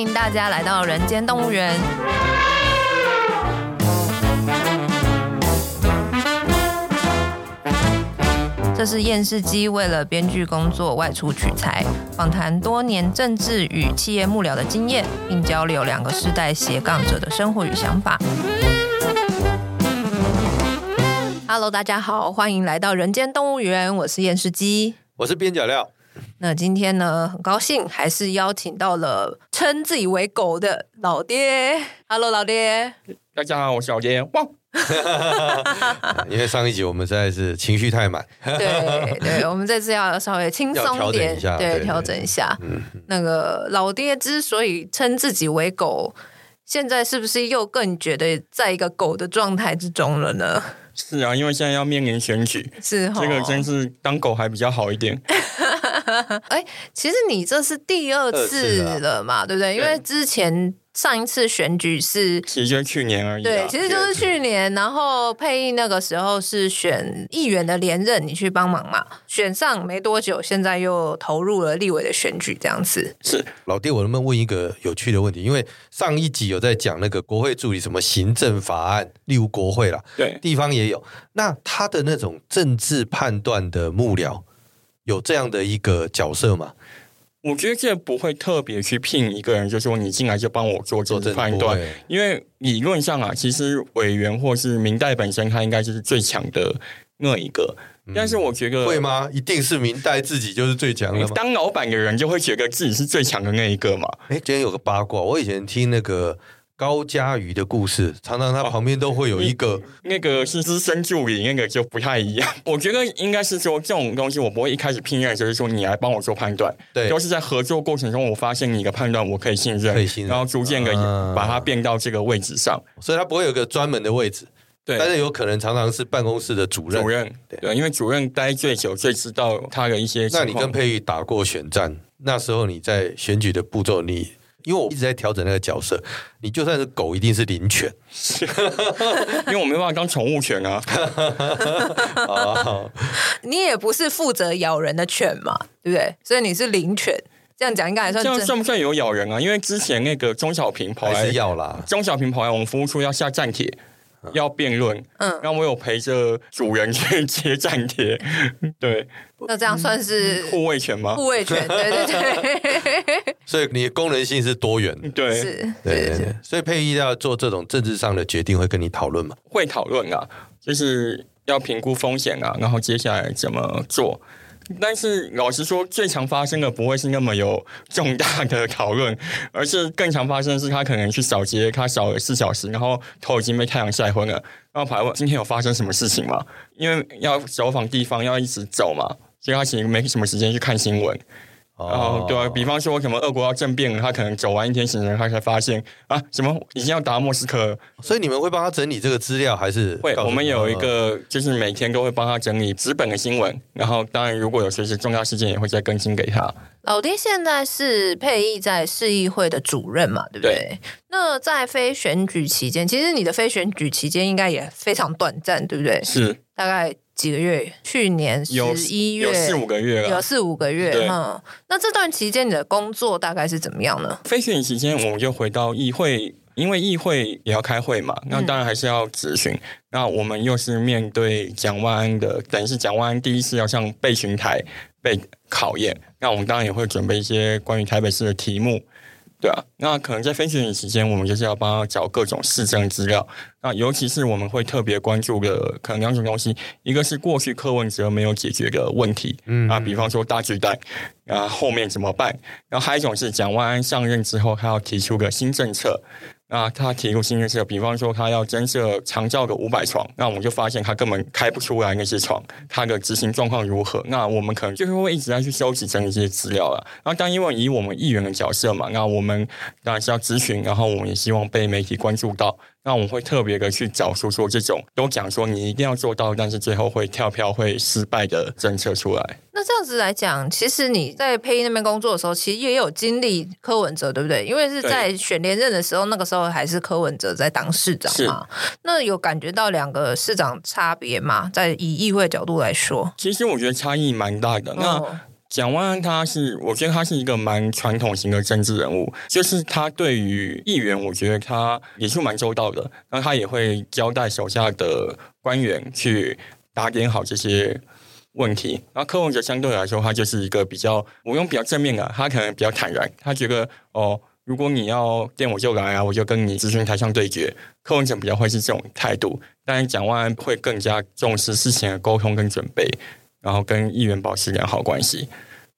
迎大家来到人间动物园。这是厌世姬为了编剧工作外出取材，访谈多年政治与企业幕僚的经验，并交流两个世代斜杠者的生活与想法。Hello，大家好，欢迎来到人间动物园，我是厌世姬，我是边角料。那今天呢，很高兴还是邀请到了称自己为狗的老爹。Hello，老爹。大家好，我是老爹。哇！因为上一集我们实在是情绪太满，对对，我们这次要稍微轻松点，一下对，调整一下。嗯，那个老爹之所以称自己为狗，现在是不是又更觉得在一个狗的状态之中了呢？是啊，因为现在要面临选举，是哦这个真是当狗还比较好一点。哎，其实你这是第二次了嘛，对不对？因为之前。上一次选举是，其实就是去年而已。对，其实就是去年。然后沛忆那个时候是选议员的连任，你去帮忙嘛。选上没多久，现在又投入了立委的选举，这样子。是老爹，我能不能问一个有趣的问题？因为上一集有在讲那个国会助理什么行政法案，例如国会啦，对，地方也有。那他的那种政治判断的幕僚，有这样的一个角色吗？我觉得这不会特别去聘一个人，就说你进来就帮我做这判断，因为理论上啊，其实委员或是明代本身，他应该就是最强的那一个。但是我觉得会吗？一定是明代自己就是最强的吗？当老板的人就会觉得自己是最强的那一个嘛？哎，今天有个八卦，我以前听那个。高嘉瑜的故事，常常他旁边都会有一个，哦、那个是资深助理，那个就不太一样。我觉得应该是说这种东西，我不会一开始聘任，就是说你来帮我做判断。对，都是在合作过程中，我发现你的判断我可以信任，可以信任，然后逐渐的把它变到这个位置上，嗯、所以他不会有个专门的位置。对，但是有可能常常是办公室的主任。主任，对，对，因为主任待最久，最知道他的一些。那你跟佩玉打过选战，那时候你在选举的步骤，你。因为我一直在调整那个角色，你就算是狗，一定是灵犬，因为我没办法当宠物犬啊。你也不是负责咬人的犬嘛，对不对？所以你是灵犬，这样讲应该还算。这样算不算有咬人啊？因为之前那个钟小平跑来是要啦，钟小平跑来我们服务处要下站帖。要辩论，嗯，然后我有陪着主人去 接站帖，对，那这样算是护卫犬吗？护卫犬，对对对。所以你的功能性是多元，对，是，对对对。所以沛忆要做这种政治上的决定，会跟你讨论吗？会讨论啊，就是要评估风险啊，然后接下来怎么做。但是老实说，最常发生的不会是那么有重大的讨论，而是更常发生的是他可能去扫街，他扫了四小时，然后头已经被太阳晒昏了，然后跑来问今天有发生什么事情吗？因为要走访地方，要一直走嘛，所以他其实没什么时间去看新闻。然后对啊，比方说什么俄国要政变，他可能走完一天行程，他才发现啊，什么已经要打莫斯科，所以你们会帮他整理这个资料，还是会？我们有一个，就是每天都会帮他整理纸本的新闻，然后当然如果有随时重要事件，也会再更新给他。老爹现在是配役在市议会的主任嘛，对不对？对。那在非选举期间，其实你的非选举期间应该也非常短暂，对不对？是，大概。几个月？去年十一月有，四五个月了，有四五个月。哈，那这段期间你的工作大概是怎么样呢？非选期间，我们就回到议会，因为议会也要开会嘛。那当然还是要咨询。嗯、那我们又是面对蒋万安的，等于是蒋万安第一次要上备询台被考验。那我们当然也会准备一些关于台北市的题目。对啊，那可能在分析的时间，我们就是要帮他找各种市政资料。那尤其是我们会特别关注的，可能两种东西，一个是过去柯文哲没有解决的问题，嗯，啊，比方说大巨蛋，啊，后面怎么办？然后还有一种是蒋万安上任之后，他要提出个新政策。啊他提出新政策，比方说他要增设长照的五百床，那我们就发现他根本开不出来那些床，他的执行状况如何？那我们可能就是会一直在去收集整理这些资料了。然后，当因为以我们议员的角色嘛，那我们当然是要咨询，然后我们也希望被媒体关注到。那我们会特别的去找出说这种都讲说你一定要做到，但是最后会跳票会失败的政策出来。那这样子来讲，其实你在配音那边工作的时候，其实也有经历柯文哲，对不对？因为是在选连任的时候，那个时候还是柯文哲在当市长嘛。那有感觉到两个市长差别吗？在以议会角度来说，其实我觉得差异蛮大的。那蒋万安他是，我觉得他是一个蛮传统型的政治人物，就是他对于议员，我觉得他也是蛮周到的，然后他也会交代手下的官员去打点好这些问题。然后柯文哲相对来说，他就是一个比较，我用比较正面的，他可能比较坦然，他觉得哦，如果你要电我就来啊，我就跟你咨询台上对决。柯文哲比较会是这种态度，但是蒋万安会更加重视事前的沟通跟准备。然后跟议员保持良好关系。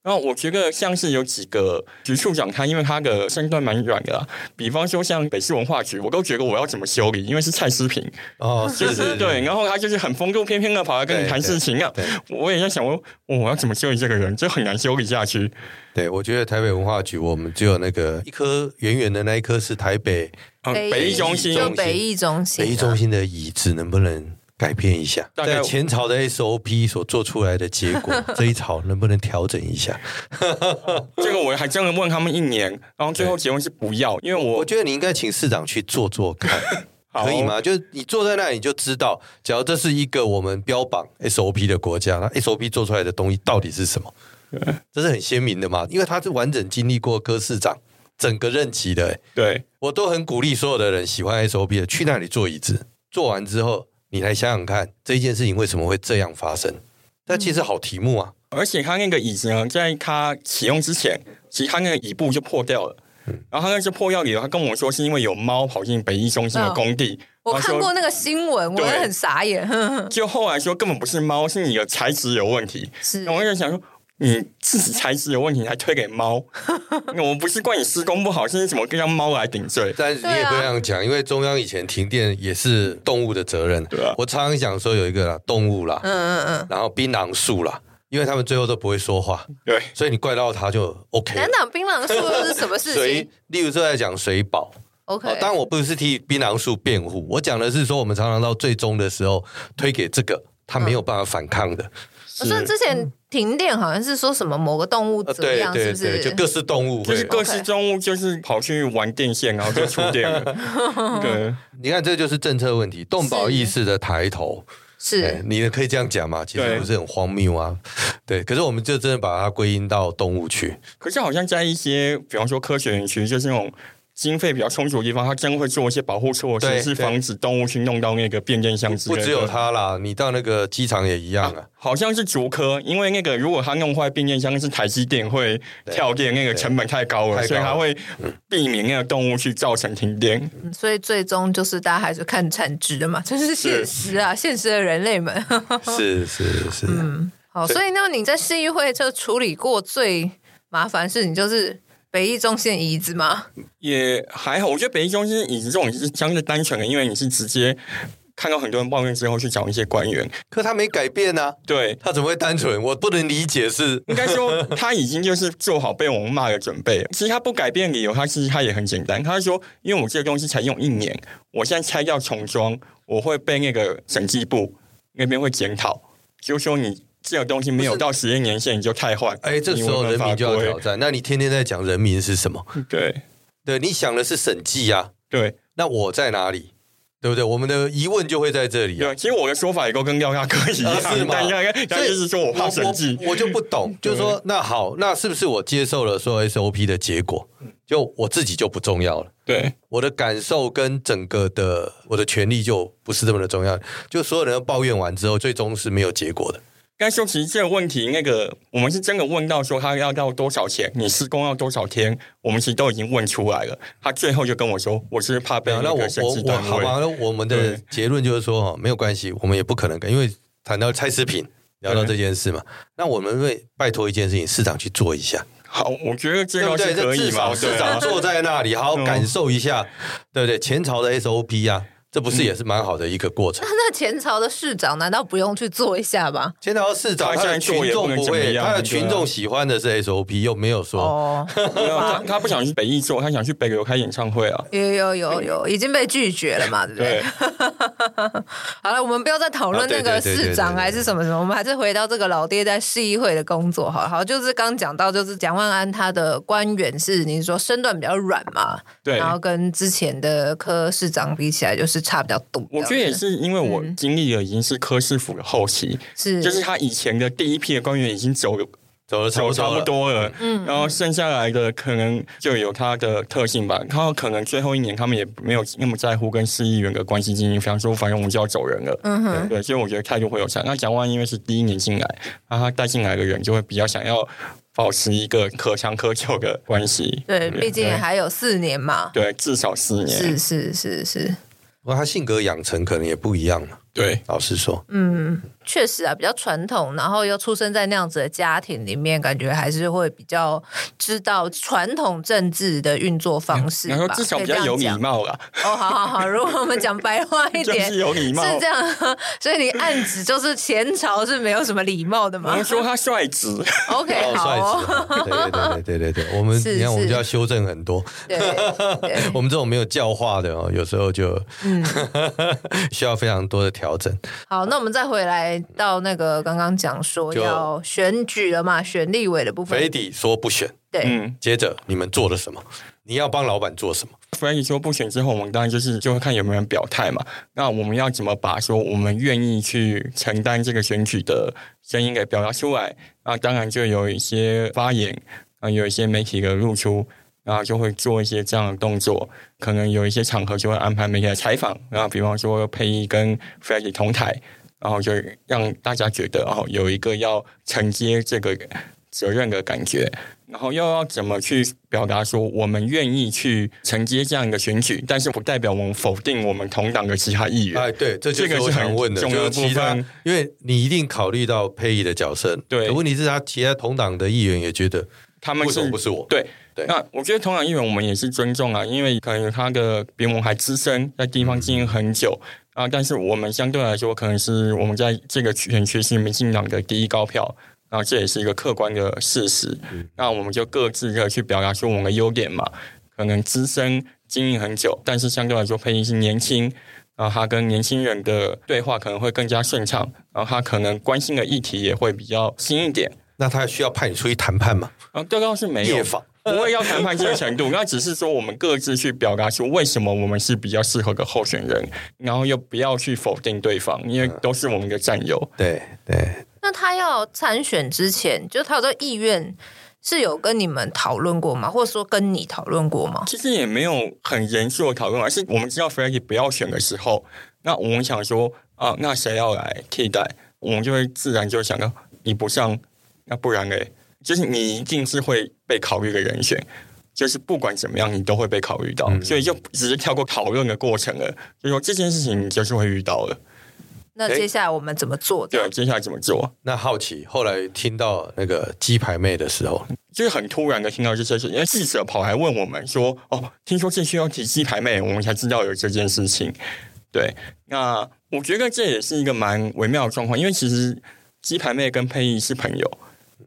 然后我觉得像是有几个局处长，他因为他的身段蛮软的啦，比方说像北市文化局，我都觉得我要怎么修理，因为是蔡思平哦，就是，对，然后他就是很风度翩翩的跑来跟你谈事情啊。我也在想我，我我要怎么修理这个人，就很难修理下去。对，我觉得台北文化局，我们只有那个一颗圆圆的那一颗是台北北艺中心，就北艺中心，北艺中心的椅子能不能？改变一下，在前朝的 SOP 所做出来的结果，这一朝能不能调整一下？这个我还真的问他们一年，然后最后结论是不要，因为我我觉得你应该请市长去做做看，可以吗？就是你坐在那里，你就知道，假如这是一个我们标榜 SOP 的国家，那 SOP 做出来的东西到底是什么？这是很鲜明的嘛，因为他是完整经历过柯市长整个任期的。对，我都很鼓励所有的人喜欢 SOP 的，去那里坐椅子，做完之后。你来想想看，这一件事情为什么会这样发生？那其实好题目啊！而且他那个椅子呢，在他启用之前，其实他那个椅布就破掉了。嗯、然后他那些破掉理由，他跟我说是因为有猫跑进北医中心的工地。哦、我看过那个新闻，我也很傻眼。就后来说根本不是猫，是你的材质有问题。是，我就想说。你自己材质有问题，还推给猫？我们不是怪你施工不好，是怎么让猫来顶罪？但是你也不这样讲，啊、因为中央以前停电也是动物的责任。对啊，我常常讲说有一个啦动物啦，嗯嗯嗯，然后槟榔树啦，因为他们最后都不会说话，对，所以你怪到他就 OK。难道槟榔树是什么事情？水，例如说在讲水保，OK。当然我不是替槟榔树辩护，我讲的是说我们常常到最终的时候推给这个他没有办法反抗的。我说、嗯、之前。停电好像是说什么某个动物怎么样，是不是？就各式动物，就是各式动物，就是跑去玩电线，然后就触电了。对，你看，这就是政策问题，动保意识的抬头。是，你也可以这样讲嘛？其实不是很荒谬啊。对，可是我们就真的把它归因到动物去。可是好像在一些，比方说科学园区，就是那种。经费比较充足的地方，他将会做一些保护措施，是防止动物去弄到那个变电箱之类的。不只有它啦，你到那个机场也一样啊。啊好像是竹科，因为那个如果他弄坏变电箱，是台积电会跳电，那个成本太高了，高了所以他会避免那个动物去造成停电。嗯、所以最终就是大家还是看产值的嘛，这是现实啊，是现实的人类们。是是是，嗯，好，所以那你在市议会就处理过最麻烦的事情就是。北艺中心椅子吗？也还好，我觉得北艺中心椅子这种是相对单纯的，因为你是直接看到很多人抱怨之后去找一些官员，可他没改变呢、啊。对，他怎么会单纯？我不能理解是，应该说他已经就是做好被我们骂的准备。其实他不改变理由，他其实他也很简单，他说因为我这个东西才用一年，我现在拆掉重装，我会被那个审计部那边会检讨，就说你。这个东西没有到实验年限，你就太坏。哎，这时候人民就要挑战。那你天天在讲人民是什么？对，对，你想的是审计啊。对，那我在哪里？对不对？我们的疑问就会在这里、啊。对，其实我的说法也够跟廖大哥一样，啊、是吗？但是说我怕审计，我就不懂。就是说，那好，那是不是我接受了说 SOP 的结果，就我自己就不重要了？对，我的感受跟整个的我的权利就不是这么的重要。就所有人都抱怨完之后，最终是没有结果的。该说，其实这个问题，那个我们是真的问到说他要到多少钱，你施工要多少天，我们其实都已经问出来了。他最后就跟我说，我是怕被那个审计单位。好吧，那我们的结论就是说，哈，没有关系，我们也不可能跟，因为谈到蔡诗萍，聊到这件事嘛，那我们会拜托一件事情，市长去做一下。好，我觉得这个是可以嘛，市长坐在那里，好好感受一下，对不对？前朝的 SOP 呀。这不是也是蛮好的一个过程？嗯、那前朝的市长难道不用去做一下吗？前朝市长，他的群众不会，他的群众喜欢的是 SOP，又没有说哦，他他不想去北艺做，他想去北流开演唱会啊。有有有有，已经被拒绝了嘛？对不对？对 好了，我们不要再讨论那个市长还是什么什么，我们还是回到这个老爹在市议会的工作。好好，就是刚讲到，就是蒋万安他的官员是你说身段比较软嘛？对，然后跟之前的柯市长比起来，就是。差比较多，我觉得也是因为我经历了已经是柯市府的后期，是、嗯、就是他以前的第一批的官员已经走走的差不多了，差不多了，嗯，然后剩下来的可能就有他的特性吧。然后可能最后一年他们也没有那么在乎跟市议员的关系经营，比方说，反正我们就要走人了，嗯哼，对，所以我觉得态度会有差。那蒋万因为是第一年进来，那他带进来的人就会比较想要保持一个可长可久的关系。对，毕竟还有四年嘛，对，至少四年，是是是是。不过他性格养成可能也不一样嘛。对，老实说，嗯，确实啊，比较传统，然后又出生在那样子的家庭里面，感觉还是会比较知道传统政治的运作方式。然后至少比较有礼貌啦。哦，好好好，如果我们讲白话一点，是有礼貌，是这样。所以你暗指就是前朝是没有什么礼貌的吗？我们说他率直，OK，好、哦，对对对对对对，我们你看我们就要修正很多。对，我们这种没有教化的哦，有时候就嗯需要非常多的。调整好，那我们再回来到那个刚刚讲说要选举了嘛，选立委的部分。f r 说不选，对，嗯，接着你们做了什么？你要帮老板做什么 f r 说不选之后，我们当然就是就会看有没有人表态嘛。那我们要怎么把说我们愿意去承担这个选举的声音给表达出来？那当然就有一些发言啊，有一些媒体的露出。然后就会做一些这样的动作，可能有一些场合就会安排媒体来采访，然后比方说佩仪跟 Freddy 同台，然后就让大家觉得哦，有一个要承接这个责任的感觉，然后又要怎么去表达说我们愿意去承接这样一个选举，但是不代表我们否定我们同党的其他议员。哎，对，这就是我想问的，这个是很重要的部分，因为你一定考虑到佩仪的角色，对，问题是他其他同党的议员也觉得他们是不是我？对。对那我觉得同样议员我们也是尊重啊，因为可能他的比我们还资深，在地方经营很久啊。但是我们相对来说，可能是我们在这个选区是民进党的第一高票，然后这也是一个客观的事实。嗯、那我们就各自的去表达出我们的优点嘛。可能资深经营很久，但是相对来说配音是年轻，然后他跟年轻人的对话可能会更加顺畅，然后他可能关心的议题也会比较新一点。那他需要派你出去谈判吗？啊，这倒是没有。不会要谈判这个程度，那只是说我们各自去表达出为什么我们是比较适合的候选人，然后又不要去否定对方，因为都是我们的战友。对对。那他要参选之前，就他有这个意愿，是有跟你们讨论过吗？或者说跟你讨论过吗？其实也没有很严肃的讨论，而是我们知道 Freddy 不要选的时候，那我们想说啊，那谁要来替代？我们就会自然就想到你不上，那不然嘞？就是你一定是会被考虑的人选，就是不管怎么样，你都会被考虑到，嗯、所以就只是跳过讨论的过程了。就说这件事情，你就是会遇到了。那接下来我们怎么做？对，接下来怎么做？那好奇，后来听到那个鸡排妹的时候，就是很突然的听到这件事，因为记者跑来问我们说：“哦，听说这需要提鸡排妹，我们才知道有这件事情。”对，那我觉得这也是一个蛮微妙的状况，因为其实鸡排妹跟佩仪是朋友。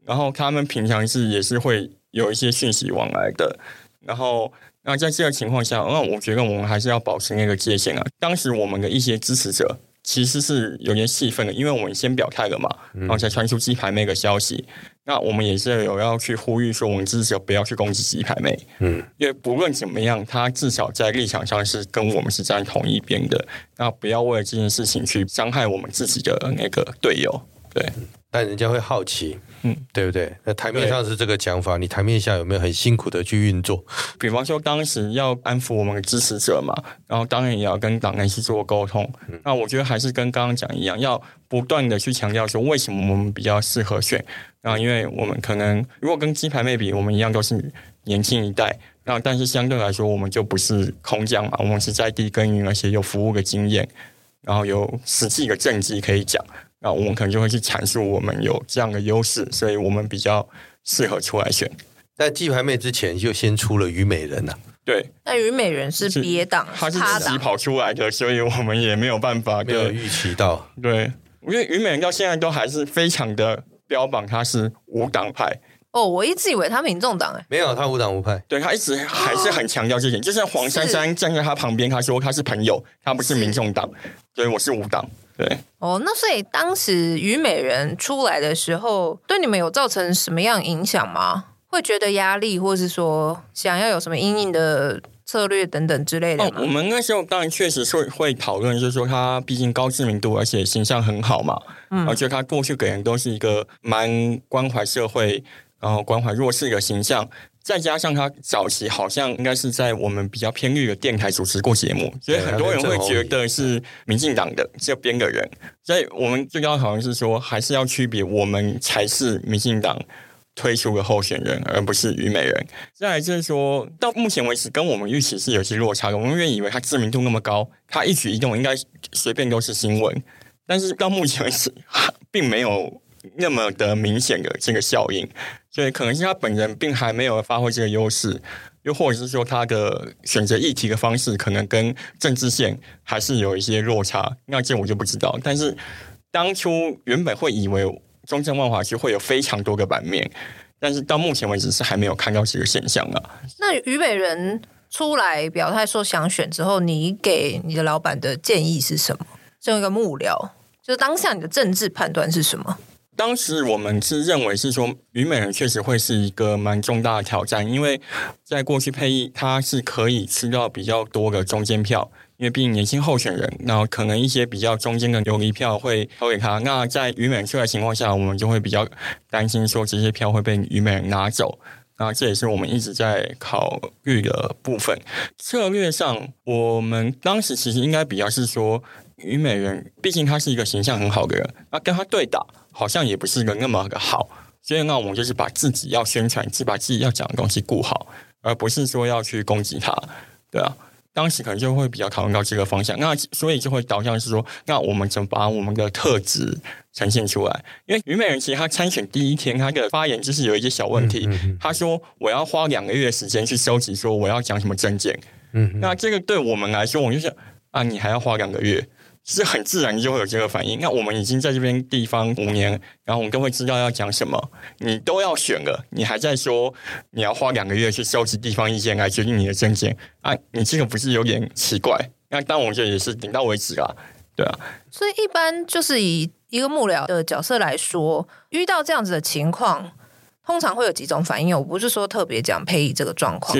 然后他们平常是也是会有一些讯息往来的，然后那在这个情况下，那我觉得我们还是要保持那个界限啊。当时我们的一些支持者其实是有点气愤的，因为我们先表态了嘛，然后才传出鸡排妹的消息。那我们也是有要去呼吁说，我们支持者不要去攻击鸡排妹，嗯，因为不论怎么样，他至少在立场上是跟我们是站同一边的。那不要为了这件事情去伤害我们自己的那个队友，对。但人家会好奇。嗯，对不对？那台面上是这个讲法，你台面下有没有很辛苦的去运作？比方说，当时要安抚我们的支持者嘛，然后当然也要跟党内去做沟通。嗯、那我觉得还是跟刚刚讲一样，要不断的去强调说，为什么我们比较适合选。那因为我们可能如果跟鸡排妹比，我们一样都是年轻一代，那但是相对来说，我们就不是空降嘛，我们是在地耕耘，而且有服务的经验，然后有实际的政绩可以讲。那我们可能就会去阐述我们有这样的优势，所以我们比较适合出来选。在鸡排妹之前就先出了虞美人了，啊，对。那虞美人是别党，他是自己跑出来的，所以我们也没有办法没有预期到。对，因为虞美人到现在都还是非常的标榜他是无党派。哦，我一直以为他民众党哎，没有，他无党无派。对，他一直还是很强调这点，就像黄珊珊站在他旁边，他说他是朋友，他不是民众党，所以我是无党。对。哦，那所以当时虞美人出来的时候，对你们有造成什么样影响吗？会觉得压力，或是说想要有什么因应的策略等等之类的。哦，我们那时候当然确实是会讨论，就是说他毕竟高知名度，而且形象很好嘛，嗯，而且他过去给人都是一个蛮关怀社会，然后关怀弱势的形象。再加上他早期好像应该是在我们比较偏绿的电台主持过节目，所以很多人会觉得是民进党的这边的人。所以我们最高好像是说，还是要区别，我们才是民进党推出的候选人，而不是虞美人。再来就是说，到目前为止，跟我们预期是有些落差的。我们原以为他知名度那么高，他一举一动应该随便都是新闻，但是到目前为止，并没有。那么的明显的这个效应，所以可能是他本人并还没有发挥这个优势，又或者是说他的选择议题的方式可能跟政治线还是有一些落差，那这我就不知道。但是当初原本会以为中正万华区会有非常多个版面，但是到目前为止是还没有看到这个现象啊。那虞美人出来表态说想选之后，你给你的老板的建议是什么？作为一个幕僚，就是当下你的政治判断是什么？当时我们是认为是说，虞美人确实会是一个蛮重大的挑战，因为在过去佩义他是可以吃到比较多的中间票，因为毕竟年轻候选人，然后可能一些比较中间的游离票会投给他。那在虞美人出来的情况下，我们就会比较担心说这些票会被虞美人拿走。那这也是我们一直在考虑的部分。策略上，我们当时其实应该比较是说，虞美人毕竟他是一个形象很好的人，那跟他对打。好像也不是个那么的好，所以那我们就是把自己要宣传，是把自己要讲的东西顾好，而不是说要去攻击他，对啊。当时可能就会比较讨论到这个方向，那所以就会导向是说，那我们怎么把我们的特质呈现出来？因为虞美人其实他参选第一天，他的发言就是有一些小问题，他说我要花两个月的时间去收集，说我要讲什么证件，嗯，那这个对我们来说，我们就是啊，你还要花两个月。是很自然就会有这个反应。那我们已经在这边地方五年，然后我们都会知道要讲什么。你都要选了，你还在说你要花两个月去收集地方意见来决定你的政见啊？你这个不是有点奇怪？那当然，我觉得也是点到为止啊，对啊。所以一般就是以一个幕僚的角色来说，遇到这样子的情况，通常会有几种反应。我不是说特别讲佩义这个状况。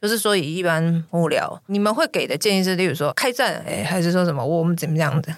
就是说，以一般幕僚，你们会给的建议是，例如说开战，哎，还是说什么我们怎么样的？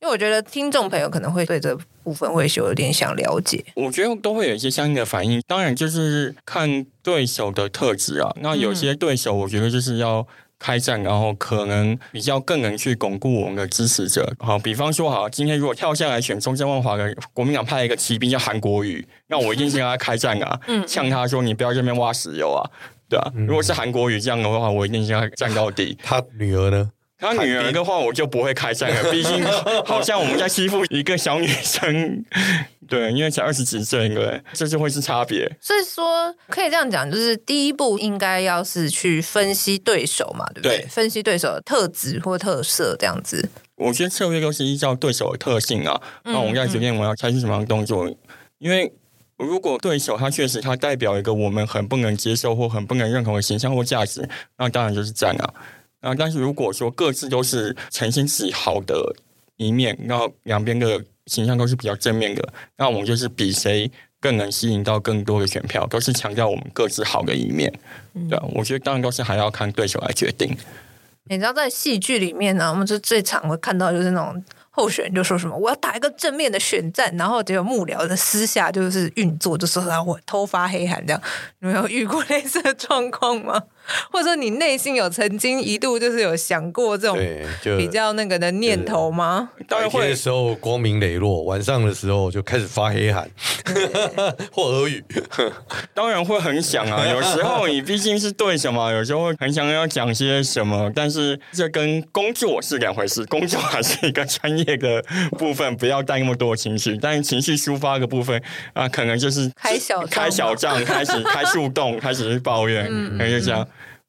因为我觉得听众朋友可能会对这部分会有点想了解。我觉得都会有一些相应的反应，当然就是看对手的特质啊。那有些对手，我觉得就是要开战，然后可能比较更能去巩固我们的支持者。好，比方说，好，今天如果跳下来选中正万华的国民党派一个骑兵叫韩国瑜，那我一定是跟他开战啊，嗯，呛他说你不要这边挖石油啊。对啊，如果是韩国瑜这样的话，我一定要站到底。他女儿呢？他女儿的话，我就不会开战了。毕竟好像我们在欺负一个小女生，对，因为才二十几岁，对，这就会是差别。所以说，可以这样讲，就是第一步应该要是去分析对手嘛，对不对？对，分析对手的特质或特色这样子。我觉得策略都是依照对手的特性啊，那我们在决定我要采取什么样的动作，嗯嗯，因为。如果对手他确实他代表一个我们很不能接受或很不能认同的形象或价值，那当然就是战啊。那但是如果说各自都是呈现自己好的一面，然后两边的形象都是比较正面的，那我们就是比谁更能吸引到更多的选票，都是强调我们各自好的一面。对，啊我觉得当然都是还要看对手来决定。你知道在戏剧里面呢，我们就最常会看到就是那种。候选人就说什么我要打一个正面的选战，然后结果幕僚的私下就是运作，就说他会偷发黑函这样。你们有遇过类似的状况吗？或者说你内心有曾经一度就是有想过这种比较那个的念头吗？白天的时候光明磊落，晚上的时候就开始发黑函 或俄语。当然会很想啊，有时候你毕竟是对什么，有时候会很想要讲些什么，但是这跟工作是两回事，工作还是一个专业的部分，不要带那么多情绪。但是情绪抒发的部分啊，可能就是开小开小账，开始开树洞，开始去抱怨，嗯，就这样。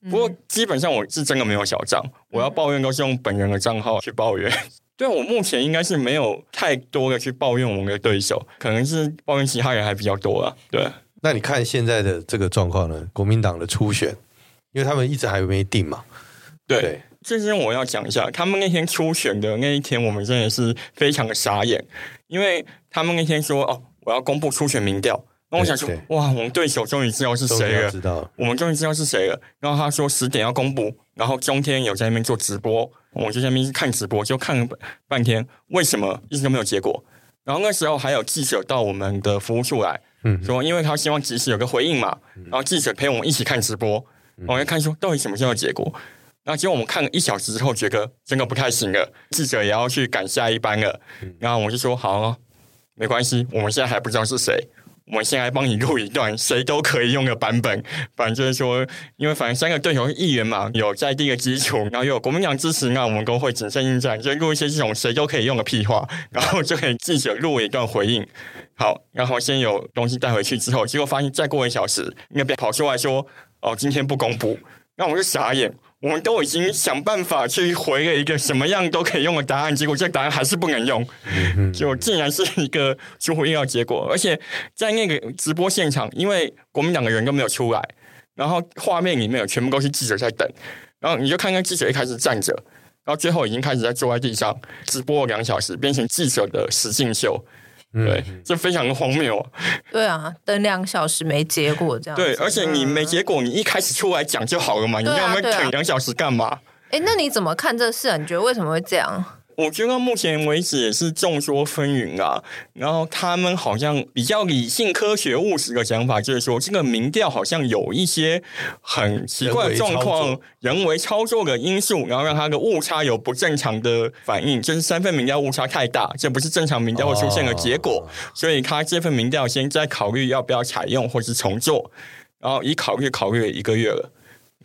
不过基本上我是真的没有小账，我要抱怨都是用本人的账号去抱怨。对，我目前应该是没有太多的去抱怨我们的对手，可能是抱怨其他人还比较多啊。对，那你看现在的这个状况呢？国民党的初选，因为他们一直还没定嘛。对，对这边我要讲一下，他们那天初选的那一天，我们真的是非常的傻眼，因为他们那天说哦，我要公布初选民调。那我想说，哇，我们对手终于知道是谁了，知道，我们终于知道是谁了。然后他说十点要公布，然后中天有在那边做直播，我就在那边看直播，就看了半天，为什么一直都没有结果？然后那时候还有记者到我们的服务处来，嗯，说因为他希望及时有个回应嘛，然后记者陪我们一起看直播，我们看说到底什么时候结果。然后结果我们看了一小时之后，觉得真的不太行了，记者也要去赶下一班了。然后我就说好，没关系，我们现在还不知道是谁。我们先来帮你录一段谁都可以用的版本，反正就是说，因为反正三个对手是议员嘛，有在地的基础，然后又有国民党支持，那我们都会谨慎应战，就录一些这种谁都可以用的屁话，然后就给记者录一段回应。好，然后先有东西带回去之后，结果发现再过一小时，那边跑出来说，哦，今天不公布，那我就傻眼。我们都已经想办法去回了一个什么样都可以用的答案，结果这个答案还是不能用，就竟然是一个出乎意料结果。而且在那个直播现场，因为国民党的人都没有出来，然后画面里面有全部都是记者在等，然后你就看看记者一开始站着，然后最后已经开始在坐在地上直播了两小时，变成记者的实境秀。对，这非常的荒谬。对啊，等两个小时没结果这样。对，而且你没结果，你一开始出来讲就好了嘛，你要我们等两小时干嘛？哎，那你怎么看这事啊？你觉得为什么会这样？我觉得目前为止也是众说纷纭啊，然后他们好像比较理性、科学、务实的想法，就是说这个民调好像有一些很奇怪的状况，人为操作的因素，然后让它的误差有不正常的反应，就是三份民调误差太大，这不是正常民调会出现的结果，所以他这份民调先在考虑要不要采用或是重做，然后已考虑考虑了一个月了。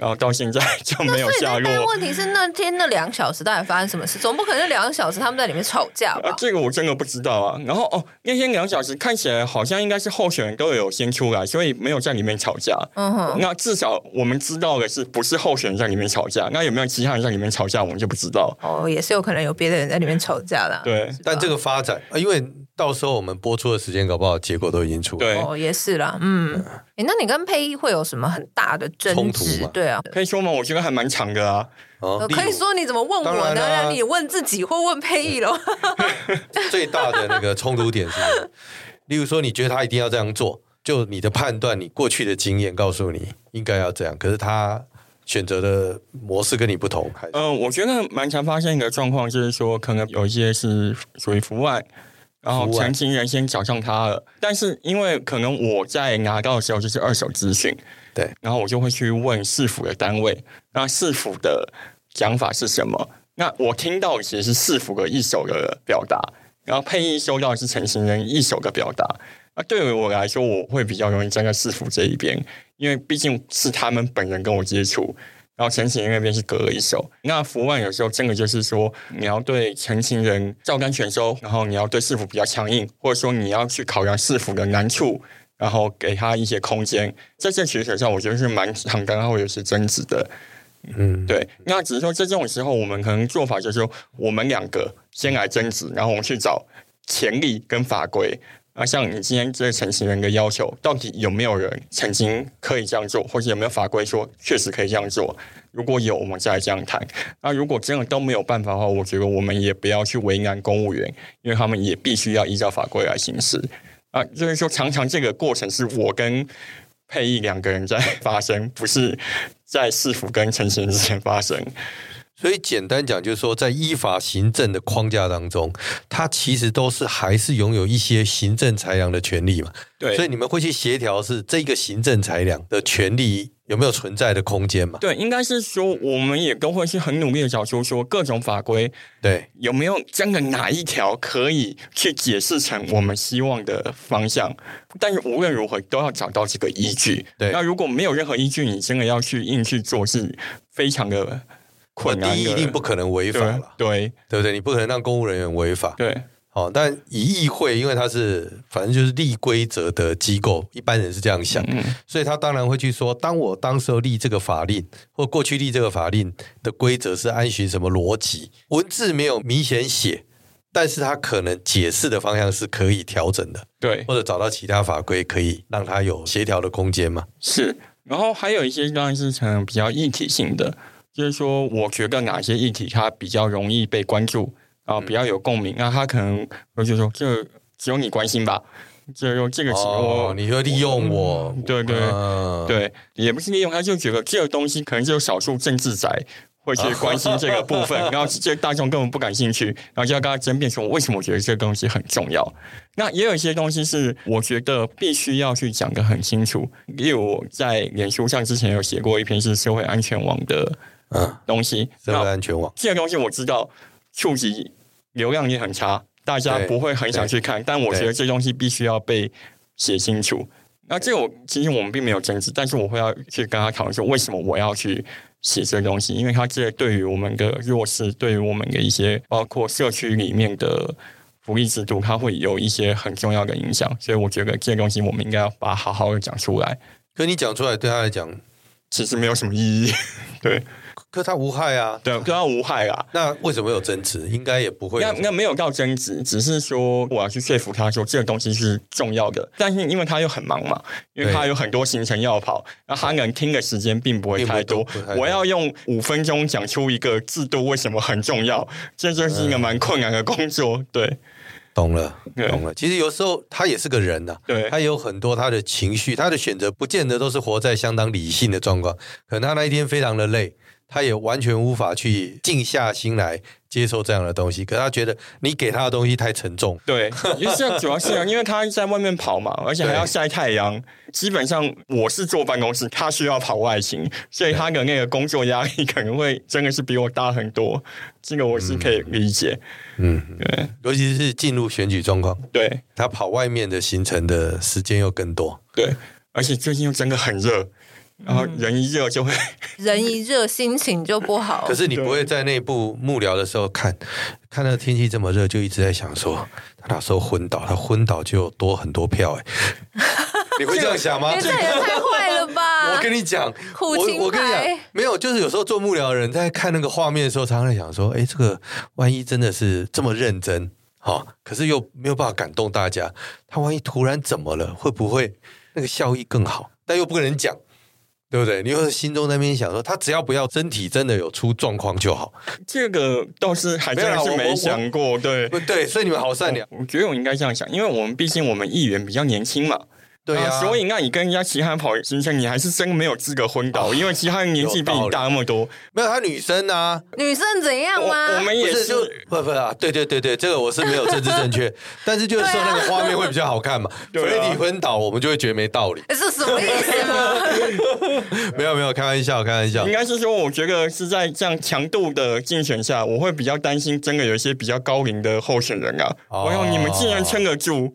然后到现在就没有下落。但问题是那天那两小时到底发生什么事？总不可能两个小时他们在里面吵架吧？啊，这个我真的不知道啊。然后哦，那天两小时看起来好像应该是候选人都有先出来，所以没有在里面吵架。嗯哼。那至少我们知道的是，不是候选人在里面吵架。那有没有其他人在里面吵架，我们就不知道。哦，也是有可能有别的人在里面吵架啦。对，但这个发展啊，因为。到时候我们播出的时间搞不好结果都已经出来。对，哦，也是啦，嗯，哎，那你跟佩仪会有什么很大的争执？对啊，可以说吗？我觉得还蛮长的啊。哦，可以说你怎么问我呢？让你问自己或问佩仪喽。最大的那个冲突点是，例如说，你觉得他一定要这样做，就你的判断，你过去的经验告诉你应该要这样，可是他选择的模式跟你不同。还是嗯，我觉得蛮常发现一个状况，就是说，可能有一些是属于服外。然后成情人先找上他了，但是因为可能我在拿到的时候就是二手资讯，对，然后我就会去问市府的单位，那市府的讲法是什么？那我听到其实是市府的一手的表达，然后配音收到的是陈情人一手的表达。那对于我来说，我会比较容易站在市府这一边，因为毕竟是他们本人跟我接触。然后陈情人那边是隔了一手，那服万有时候真的就是说，你要对陈情人照单全收，然后你要对市府比较强硬，或者说你要去考量市府的难处，然后给他一些空间。在这取舍上，我觉得是蛮常刚刚会有些争执的。嗯，对。那只是说在这种时候，我们可能做法就是说，我们两个先来争执，然后我们去找潜力跟法规。啊，像你今天这个陈情人的要求，到底有没有人曾经可以这样做，或者有没有法规说确实可以这样做？如果有，我们再来这样谈。那如果真的都没有办法的话，我觉得我们也不要去为难公务员，因为他们也必须要依照法规来行事。啊，就是说，常常这个过程是我跟佩仪两个人在发生，不是在市府跟陈情人之间发生。所以简单讲，就是说，在依法行政的框架当中，它其实都是还是拥有一些行政裁量的权利嘛。对。所以你们会去协调，是这个行政裁量的权利有没有存在的空间嘛？对，应该是说，我们也都会去很努力的找出说各种法规，对，有没有真的哪一条可以去解释成我们希望的方向？但是无论如何，都要找到这个依据。对。那如果没有任何依据，你真的要去硬去做，是非常的。第一，一定不可能违法了，对对不对？你不可能让公务人员违法，对。好，但以议会，因为它是反正就是立规则的机构，一般人是这样想，嗯、所以他当然会去说，当我当时候立这个法令，或过去立这个法令的规则是按循什么逻辑，文字没有明显写，但是他可能解释的方向是可以调整的，对，或者找到其他法规可以让它有协调的空间嘛？是。然后还有一些当然是可能比较一体性的。就是说，我觉得哪些议题它比较容易被关注啊，比较有共鸣，那他可能我就说，这只有你关心吧，就用这个词，哦、我你会利用我，嗯、对对、嗯、对，也不是利用，他就觉得这个东西可能只有少数政治宅会去关心这个部分，然后这大众根本不感兴趣，然后就要跟他争辩说，为什么我觉得这个东西很重要？那也有一些东西是我觉得必须要去讲得很清楚，例如我在脸书上之前有写过一篇是社会安全网的嗯东西，社会安全网这个东西我知道触及流量也很差。大家不会很想去看，但我觉得这东西必须要被写清楚。那这个我其实我们并没有争执，但是我会要去跟他讨论说，为什么我要去写这个东西？因为它这对于我们的弱势，对于我们的一些包括社区里面的福利制度，它会有一些很重要的影响。所以我觉得这个东西我们应该要把它好好的讲出来。可你讲出来，对他来讲，其实没有什么意义。对。可他无害啊，对，可他无害啊。那为什么有争执？应该也不会。那那没有到争执，只是说我要去说服他说这个东西是重要的。但是因为他又很忙嘛，因为他有很多行程要跑，那他能听的时间并不会太多。我要用五分钟讲出一个制度为什么很重要，这就是一个蛮困难的工作。对，懂了，懂了。其实有时候他也是个人呐、啊，对，他有很多他的情绪，他的选择不见得都是活在相当理性的状况。可能他那一天非常的累。他也完全无法去静下心来接受这样的东西，可是他觉得你给他的东西太沉重。对，因为这主要是因为他在外面跑嘛，而且还要晒太阳。基本上我是坐办公室，他需要跑外勤，所以他的那个工作压力可能会真的是比我大很多。这个我是可以理解。嗯，对，尤其是进入选举状况，对，他跑外面的行程的时间又更多。对，而且最近又真的很热。然后人一热就会，人一热心情就不好。可是你不会在内部幕僚的时候看，看到天气这么热，就一直在想说，他那时候昏倒，他昏倒就多很多票哎。你会这样想吗？这 也太坏了吧！我跟你讲，我我跟你讲，没有，就是有时候做幕僚的人在看那个画面的时候，常常在想说，哎，这个万一真的是这么认真，好，可是又没有办法感动大家，他万一突然怎么了，会不会那个效益更好？但又不跟人讲。对不对？你又心中那边想说，他只要不要身体真的有出状况就好。这个倒是还真的是没想过，对，对，所以你们好善良。我觉得我应该这样想，因为我们毕竟我们议员比较年轻嘛。对啊，所以那你跟人家其他人跑行程，你还是真没有资格昏倒，因为其他人年纪比你大那么多。没有，他女生啊，女生怎样吗？我们也是，不不啊，对对对对，这个我是没有政治正确，但是就是说那个画面会比较好看嘛。所以你昏倒，我们就会觉得没道理。是什么意思？没有没有，开玩笑，开玩笑。应该是说，我觉得是在这样强度的竞选下，我会比较担心，真的有一些比较高龄的候选人啊。我要你们竟然撑得住。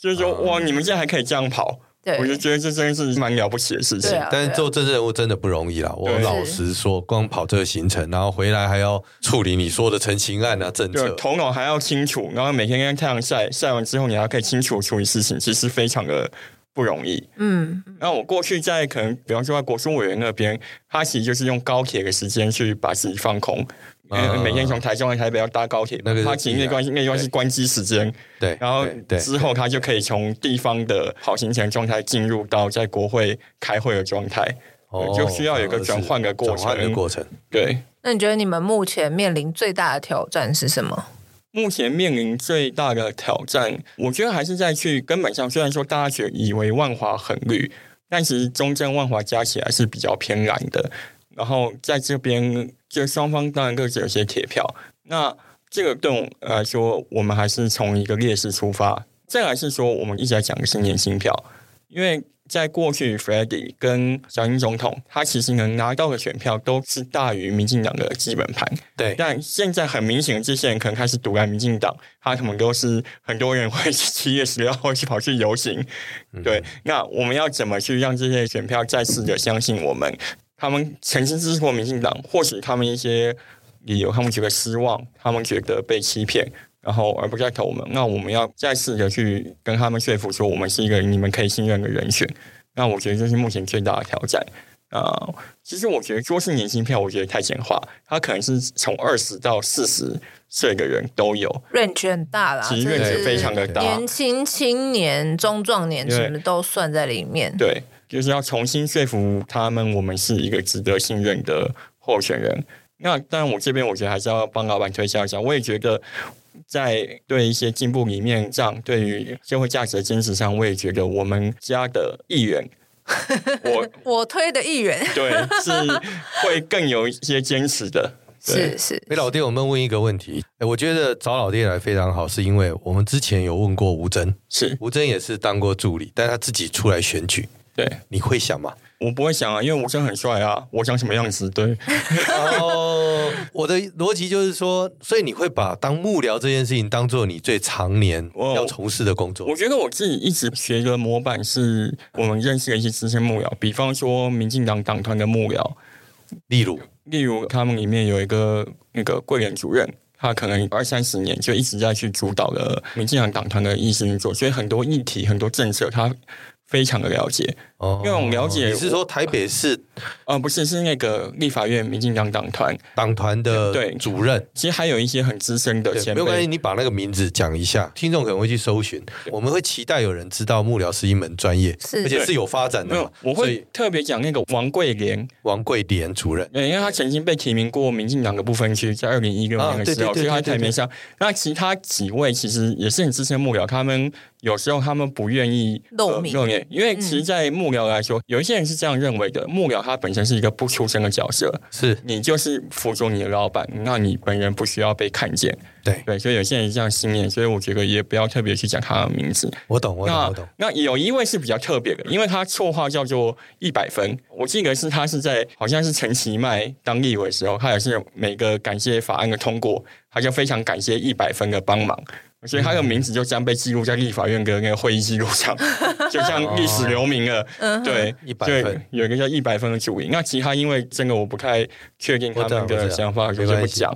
就是说，哇！你们现在还可以这样跑，对我就觉得这真的是蛮了不起的事情。啊啊、但是做政治人物真的不容易啦。我老实说，光跑这个行程，然后回来还要处理你说的陈情案啊、政策，头脑还要清楚，然后每天跟太阳晒晒完之后，你还可以清楚处理事情，其实非常的不容易。嗯，那我过去在可能，比方说在国书委员那边，他其实就是用高铁的时间去把自己放空。嗯、每天从台中来台北要搭高铁，那个他其实那关系那关系关机时间，对，然后之后他就可以从地方的跑行程状态进入到在国会开会的状态，哦、就需要有一个转换的过程。转换的过程，对。那你觉得你们目前面临最大的挑战是什么？目前面临最大的挑战，我觉得还是在去根本上，虽然说大家觉得以为万华很绿，但其实中正万华加起来是比较偏蓝的。然后在这边，就双方当然各自有些铁票。那这个对我来说，我们还是从一个劣势出发。再来是说，我们一直在讲的是年轻票，因为在过去，Freddy 跟小英总统，他其实能拿到的选票都是大于民进党的基本盘。对，但现在很明显，这些人可能开始独揽民进党，他可能都是很多人会七月十六号去跑去游行。对，那我们要怎么去让这些选票再次的相信我们？他们曾经支持过民进党，或许他们一些理由，他们觉得失望，他们觉得被欺骗，然后而不再投我们。那我们要再试着去跟他们说服，说我们是一个你们可以信任的人选。那我觉得这是目前最大的挑战啊、呃。其实我觉得说是年轻票，我觉得太简化，他可能是从二十到四十岁的人都有，range 很大啦，其实 range 非常的大，年轻、青年、中壮年什么都算在里面，对。就是要重新说服他们，我们是一个值得信任的候选人。那当然，我这边我觉得还是要帮老板推销一下。我也觉得，在对一些进步理念上，对于社会价值的坚持上，我也觉得我们家的议员，我我推的议员，对，是会更有一些坚持的。是是，哎，老爹，我们问一个问题。哎，我觉得找老爹来非常好，是因为我们之前有问过吴征，是吴征也是当过助理，但他自己出来选举。对，你会想吗？我不会想啊，因为吴峥很帅啊，我想什么样子？对。哦，我的逻辑就是说，所以你会把当幕僚这件事情当做你最常年要从事的工作。我觉得我自己一直学的模板是我们认识的一些资深幕僚，比方说民进党党团的幕僚，例如。例如，他们里面有一个那个贵人主任，他可能二三十年就一直在去主导了民进党党团的议事运作，所以很多议题、很多政策，他非常的了解。哦，因为我们了解，你是说台北市？呃，不是，是那个立法院民进党党团党团的对主任。其实还有一些很资深的前辈，没有关系，你把那个名字讲一下，听众可能会去搜寻。我们会期待有人知道幕僚是一门专业，是而且是有发展的。没有，我会特别讲那个王桂莲，王桂莲主任，对因为他曾经被提名过民进党的部分区，在二零一六年的时候，所以他台面上。那其他几位其实也是很资深幕僚，他们有时候他们不愿意露面，露面，因为其实，在幕僚来说，有一些人是这样认为的：幕僚他本身是一个不出声的角色，是你就是辅助你的老板，那你本人不需要被看见。对对，所以有些人是这样信念，所以我觉得也不要特别去讲他的名字。我懂，我懂，我懂。那有一位是比较特别的，因为他绰号叫做一百分。我记得是他是在好像是陈其迈当立委的时候，他也是每个感谢法案的通过，他就非常感谢一百分的帮忙。所以他的名字就这样被记录在立法院的那个会议记录上，就像历史留名了。哦、对，一百分有一个叫一百分的主委。那其他因为这个我不太确定他们的想法，就不讲。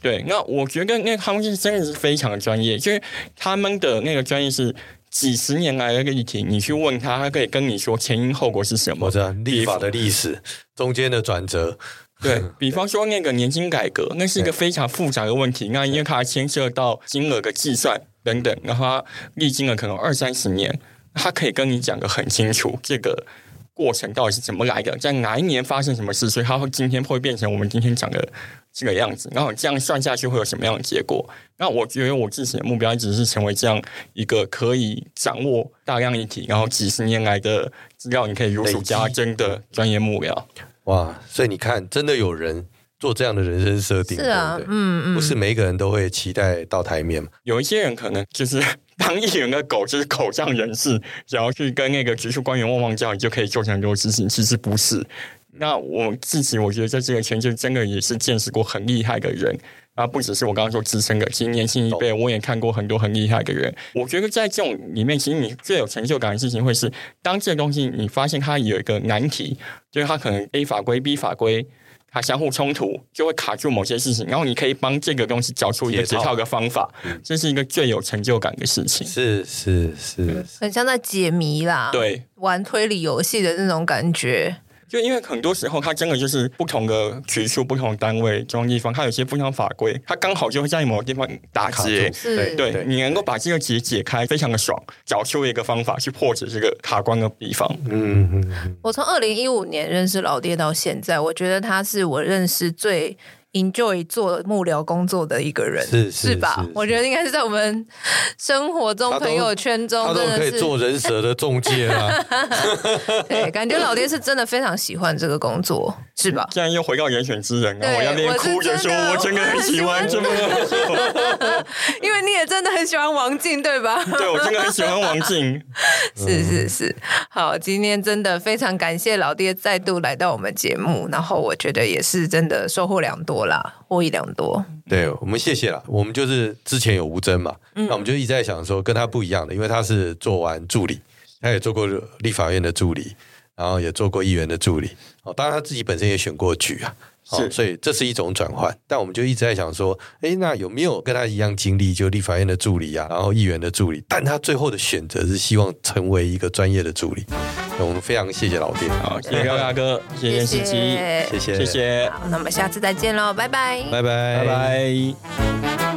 对，那我觉得那他们是真的是非常专业，就是他们的那个专业是几十年来的一个议题，你去问他，他可以跟你说前因后果是什么。我知道立法的历史中间的转折。对，比方说那个年金改革，那是一个非常复杂的问题。那因为它牵涉到金额的计算等等，然后它历经了可能二三十年，他可以跟你讲得很清楚，这个过程到底是怎么来的，在哪一年发生什么事，所以它会今天会变成我们今天讲的这个样子。然后这样算下去会有什么样的结果？那我觉得我自己的目标一直是成为这样一个可以掌握大量议题，然后几十年来的资料你可以如数家珍的专业幕僚。哇，所以你看，真的有人做这样的人生设定，是啊，对对嗯嗯，不是每一个人都会期待到台面嘛。有一些人可能就是当议员的狗，就是口上人士，只要去跟那个直属官员汪汪叫，你就可以做成很多事情。其实不是。那我自己，我觉得在这个圈就真的也是见识过很厉害的人。啊，不只是我刚刚说资深的，其实年轻一辈我也看过很多很厉害的人。我觉得在这种里面，其实你最有成就感的事情，会是当这个东西你发现它有一个难题，就是它可能 A 法规 B 法规它相互冲突，就会卡住某些事情，然后你可以帮这个东西找出一个解套的方法，这是一个最有成就感的事情。是是是，很像在解谜啦，对，玩推理游戏的那种感觉。就因为很多时候，它真的就是不同的局处、不同的单位、中央地方，它有些不同法规，它刚好就会在某个地方打结。是，对，对你能够把这个结解开，非常的爽，找出一个方法去破解这个卡关的地方。嗯嗯。我从二零一五年认识老爹到现在，我觉得他是我认识最。Enjoy 做幕僚工作的一个人是是，是吧？我觉得应该是在我们生活中、朋友圈中，他都可以做人蛇的中介啊。对，感觉老爹是真的非常喜欢这个工作，是吧？现在又回到人选之人，然后我要边哭着说，我真的很喜欢这么做。因为你也真的很喜欢王静，对吧？对，我真的很喜欢王静。是是是，好，今天真的非常感谢老爹再度来到我们节目，然后我觉得也是真的收获良多。啦，获益良多。对，我们谢谢啦。我们就是之前有吴征嘛，嗯、那我们就一直在想说，跟他不一样的，因为他是做完助理，他也做过立法院的助理，然后也做过议员的助理。哦，当然他自己本身也选过举啊，是，所以这是一种转换。但我们就一直在想说，哎，那有没有跟他一样经历，就立法院的助理啊，然后议员的助理，但他最后的选择是希望成为一个专业的助理。我们非常谢谢老爹，好，谢谢高大哥，谢谢司机，谢谢谢谢，谢谢。好，那我们下次再见喽，拜拜，拜拜，拜拜。